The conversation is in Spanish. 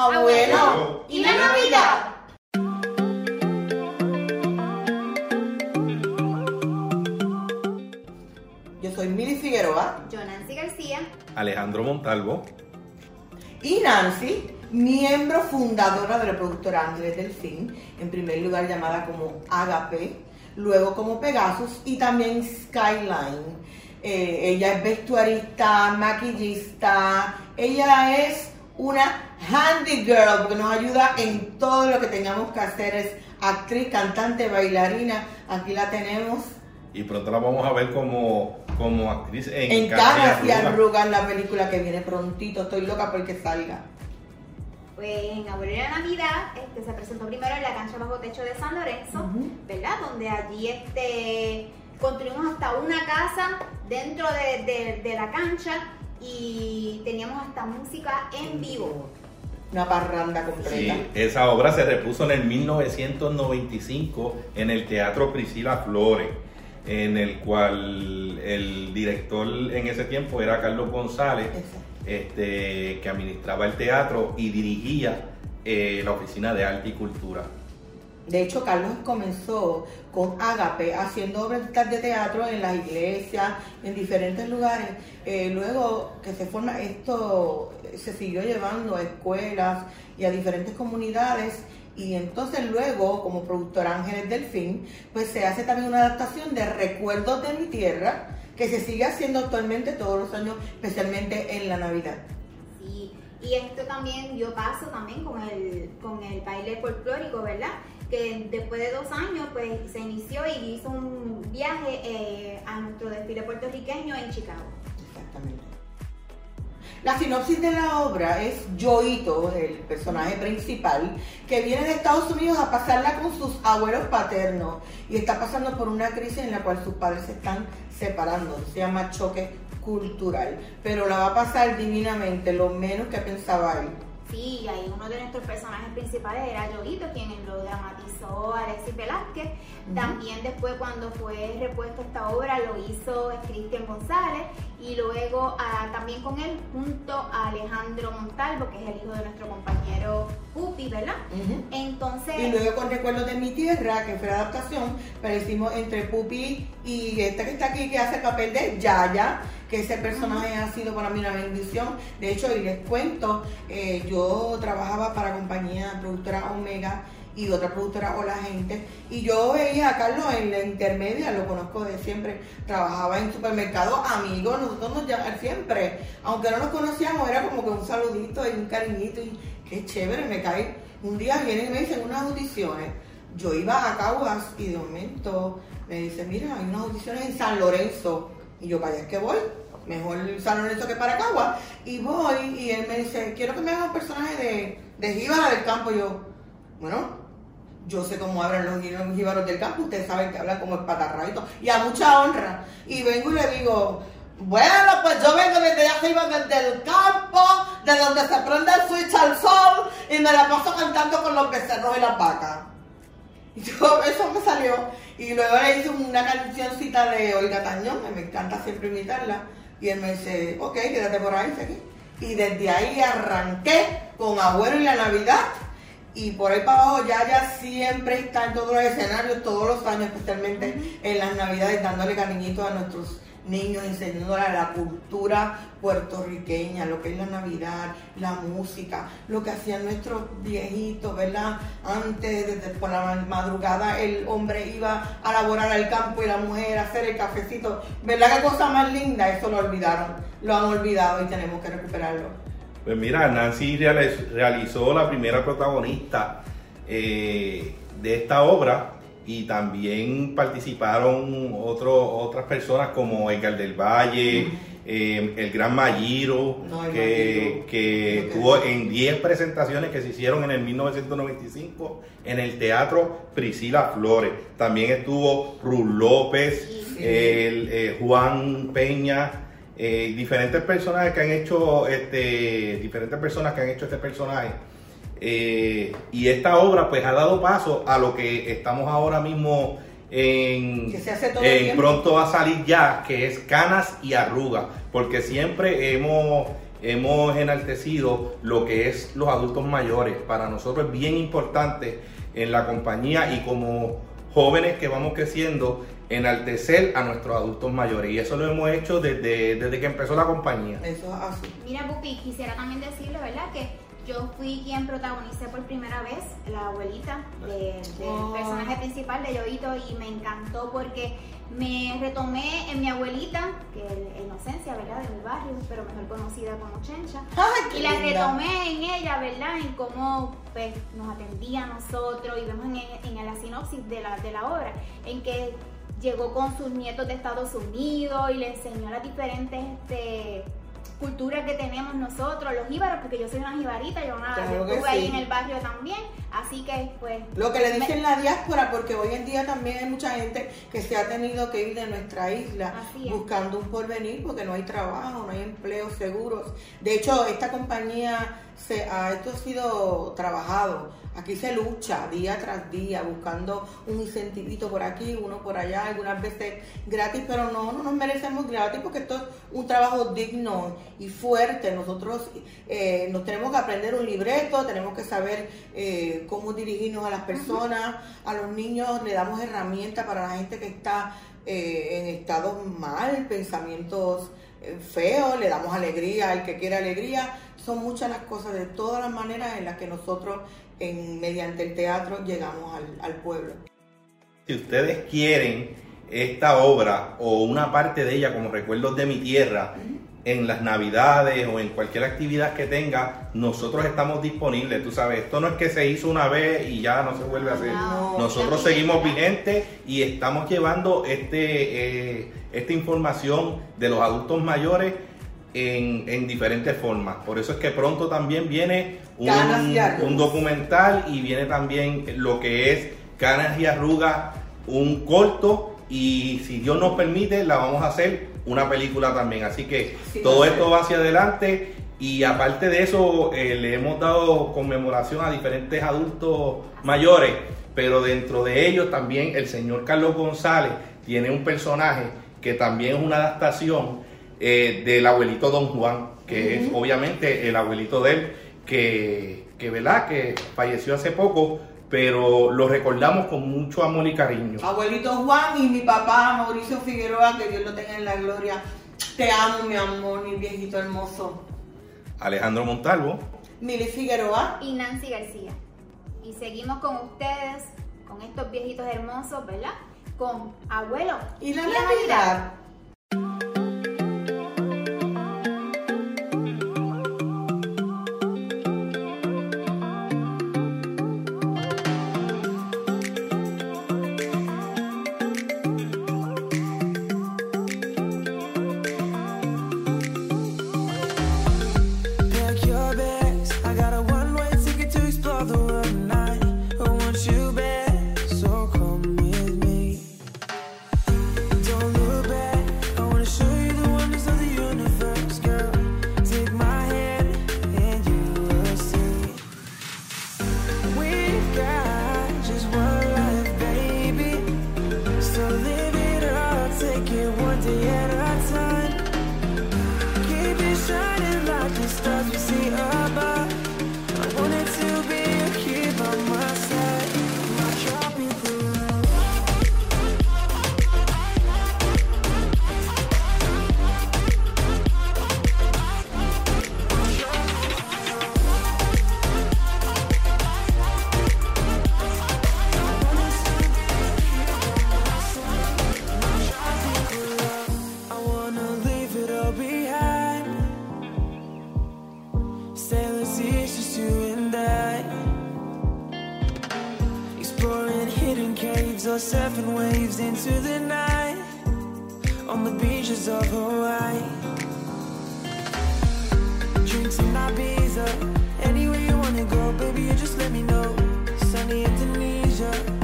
Abuelo, ¿y la Navidad? Yo soy Mili Figueroa. Yo, Nancy García. Alejandro Montalvo. Y Nancy, miembro fundadora de la productora Ángeles del Fin, en primer lugar llamada como Agape, luego como Pegasus y también Skyline. Eh, ella es vestuarista, maquillista, ella es una handy girl porque nos ayuda en todo lo que tengamos que hacer. Es actriz, cantante, bailarina. Aquí la tenemos. Y pronto la vamos a ver como, como actriz en, En Caras y Arrugas, la película que viene prontito. Estoy loca porque salga. Pues en Abuelo de la Navidad este, se presentó primero en la cancha bajo techo de San Lorenzo, Ujú. ¿verdad? Donde allí este, construimos hasta una casa dentro de, de- de la cancha y teníamos hasta música en vivo. Una parranda completa. Sí, esa obra se repuso en el 1995 en el Teatro Priscila Flores, en el cual el director en ese tiempo era Carlos González, este, que administraba el teatro y dirigía eh, la Oficina de Arte y Cultura. De hecho, Carlos comenzó con Agape haciendo obras de teatro en las iglesias, en diferentes lugares. Eh, luego que se forma esto, se siguió llevando a escuelas y a diferentes comunidades. Y entonces luego, como productora Ángeles del Fin, pues se hace también una adaptación de Recuerdos de mi Tierra, que se sigue haciendo actualmente todos los años, especialmente en la Navidad. Y esto también dio paso también con el, con el baile folclórico, ¿verdad? Que después de dos años pues se inició y hizo un viaje eh, a nuestro desfile puertorriqueño en Chicago. Exactamente. La sinopsis de la obra es Joito, el personaje principal, que viene de Estados Unidos a pasarla con sus abuelos paternos y está pasando por una crisis en la cual sus padres se están separando. Se llama choque cultural, pero la va a pasar divinamente, lo menos que pensaba él. Sí, y uno de nuestros personajes principales era Yoguito, quien lo dramatizó Alexis Velázquez. También después cuando fue repuesto esta obra lo hizo Cristian González y luego ah, también con él junto a Alejandro Montalvo, que es el hijo de nuestro compañero Pupi, ¿verdad? Entonces... Y luego con Recuerdos de mi tierra, que fue la adaptación, pero hicimos entre Pupi y esta que está aquí, que hace el papel de Yaya, que ese personaje ha sido para mí una bendición. De hecho, y les cuento, eh, yo trabajaba para compañía productora Omega y otra productora Hola Gente, y yo veía a Carlos en la intermedia, lo conozco de siempre, trabajaba en supermercado, amigo, nosotros nos llamaban siempre, aunque no nos conocíamos, era como que un saludito y un cariñito, y qué chévere, me cae. Un día vienen y me dicen unas audiciones, yo iba a Caguas y de momento me dice, mira, hay unas audiciones en San Lorenzo, y yo, para allá es que voy, mejor San Lorenzo que para Caguas, y voy, y él me dice, quiero que me hagas un personaje de, de del campo, y yo, bueno, yo sé cómo hablan los jí- jíbaros del campo, ustedes saben que hablan como espatarraditos, y a mucha honra, y vengo y le digo, bueno, pues yo vengo desde arriba, desde el campo, de donde se prende el switch al sol, y me la paso cantando con los becerros y las vacas. Yo, eso me salió. Y luego le hice una cancioncita de Olga Tañón, que me encanta siempre imitarla. Y él me dice, ok, quédate por ahí, aquí. Y desde ahí arranqué con Abuelo y la Navidad. Y por ahí para abajo ya ya siempre está en todos los escenarios, todos los años, especialmente en las Navidades, dándole cariñitos a nuestros niños, enseñándoles la cultura puertorriqueña, lo que es la Navidad, la música, lo que hacían nuestros viejitos, ¿verdad? Antes, desde por la ma- madrugada, el hombre iba a laborar al campo y la mujer a hacer el cafecito. ¿Verdad qué cosa más linda? Eso lo olvidaron, lo han olvidado y tenemos que recuperarlo. Pues mira, Nancy realiz- realizó la primera protagonista eh, de esta obra y también participaron otro- otras personas como Edgar del Valle, eh, el Gran Mayiro, No, el que, que que- estuvo en 10 presentaciones que se hicieron en el 1995 en el Teatro Priscila Flores. También estuvo Rul López, Sí. el, eh, Juan Peña, eh, diferentes personajes que han hecho, este, diferentes personas que han hecho este personaje. Eh, y esta obra pues ha dado paso a lo que estamos ahora mismo en, Que se hace todo en pronto va a salir ya, que es canas y arrugas, porque siempre hemos hemos enaltecido lo que es los adultos mayores. Para nosotros es bien importante en la compañía y como jóvenes que vamos creciendo, enaltecer a nuestros adultos mayores. Y eso lo hemos hecho desde, desde que empezó la compañía. Eso es así. Mira, Pupi, quisiera también decirle, ¿verdad? Que yo fui quien protagonicé por primera vez la abuelita del Oh. personaje principal de Yoito y me encantó porque me retomé en mi abuelita, que es inocencia, ¿verdad? De mi barrio, pero mejor conocida como Chencha. Y la linda. retomé en ella, ¿verdad? En cómo pues, nos atendía a nosotros y vemos en, en la sinopsis de la, de la obra, en que llegó con sus nietos de Estados Unidos y le enseñó las diferentes este, que tenemos nosotros, los jíbaros, porque yo soy una jibarita, yo, una, Claro yo estuve ahí en el barrio también, así que pues... Lo que le dicen la diáspora, porque hoy en día también hay mucha gente que se ha tenido que ir de nuestra isla buscando un porvenir porque no hay trabajo, no hay empleos seguros. De hecho, esta compañía se ha, esto ha sido trabajado. Aquí se lucha día tras día buscando un incentivito por aquí, uno por allá, algunas veces gratis, pero no, no nos merecemos gratis porque esto es un trabajo digno y fuerte. Nosotros eh, nos tenemos que aprender un libreto, tenemos que saber eh, cómo dirigirnos a las personas, a los niños le damos herramientas para la gente que está eh, en estados mal, pensamientos eh, feos, le damos alegría al que quiere alegría. Son muchas las cosas, de todas las maneras en las que nosotros en, mediante el teatro llegamos al, al pueblo. Si ustedes quieren esta obra o una parte de ella como recuerdos de mi tierra en las navidades o en cualquier actividad que tenga, nosotros estamos disponibles. Tú sabes, esto no es que se hizo una vez y ya no se vuelve a hacer. No, Nosotros seguimos vigentes y estamos llevando este, eh, esta información de los adultos mayores en, en diferentes formas. Por eso es que pronto también viene un, un documental y viene también lo que es Canas y Arrugas, un corto y si Dios nos permite la vamos a hacer una película también. Así que Sí, todo esto va hacia adelante y aparte de eso eh, le hemos dado conmemoración a diferentes adultos mayores, pero dentro de ellos también el señor Carlos González tiene un personaje que también es una adaptación eh, del abuelito Don Juan, que es obviamente el abuelito de él, que, que, ¿verdad? que falleció hace poco, pero lo recordamos con mucho amor y cariño. Abuelito Juan y mi papá Mauricio Figueroa, que Dios lo tenga en la gloria. Te amo, mi amor, mi viejito hermoso. Alejandro Montalvo. Mili Figueroa. Y Nancy García. Y seguimos con ustedes, con estos viejitos hermosos, ¿verdad? Con abuelo. Y la Navidad. Shining like the stars we see or surfing waves into the night on the beaches of Hawaii. Drinks in Ibiza, anywhere you wanna go, baby, you just let me know. Sunny Indonesia.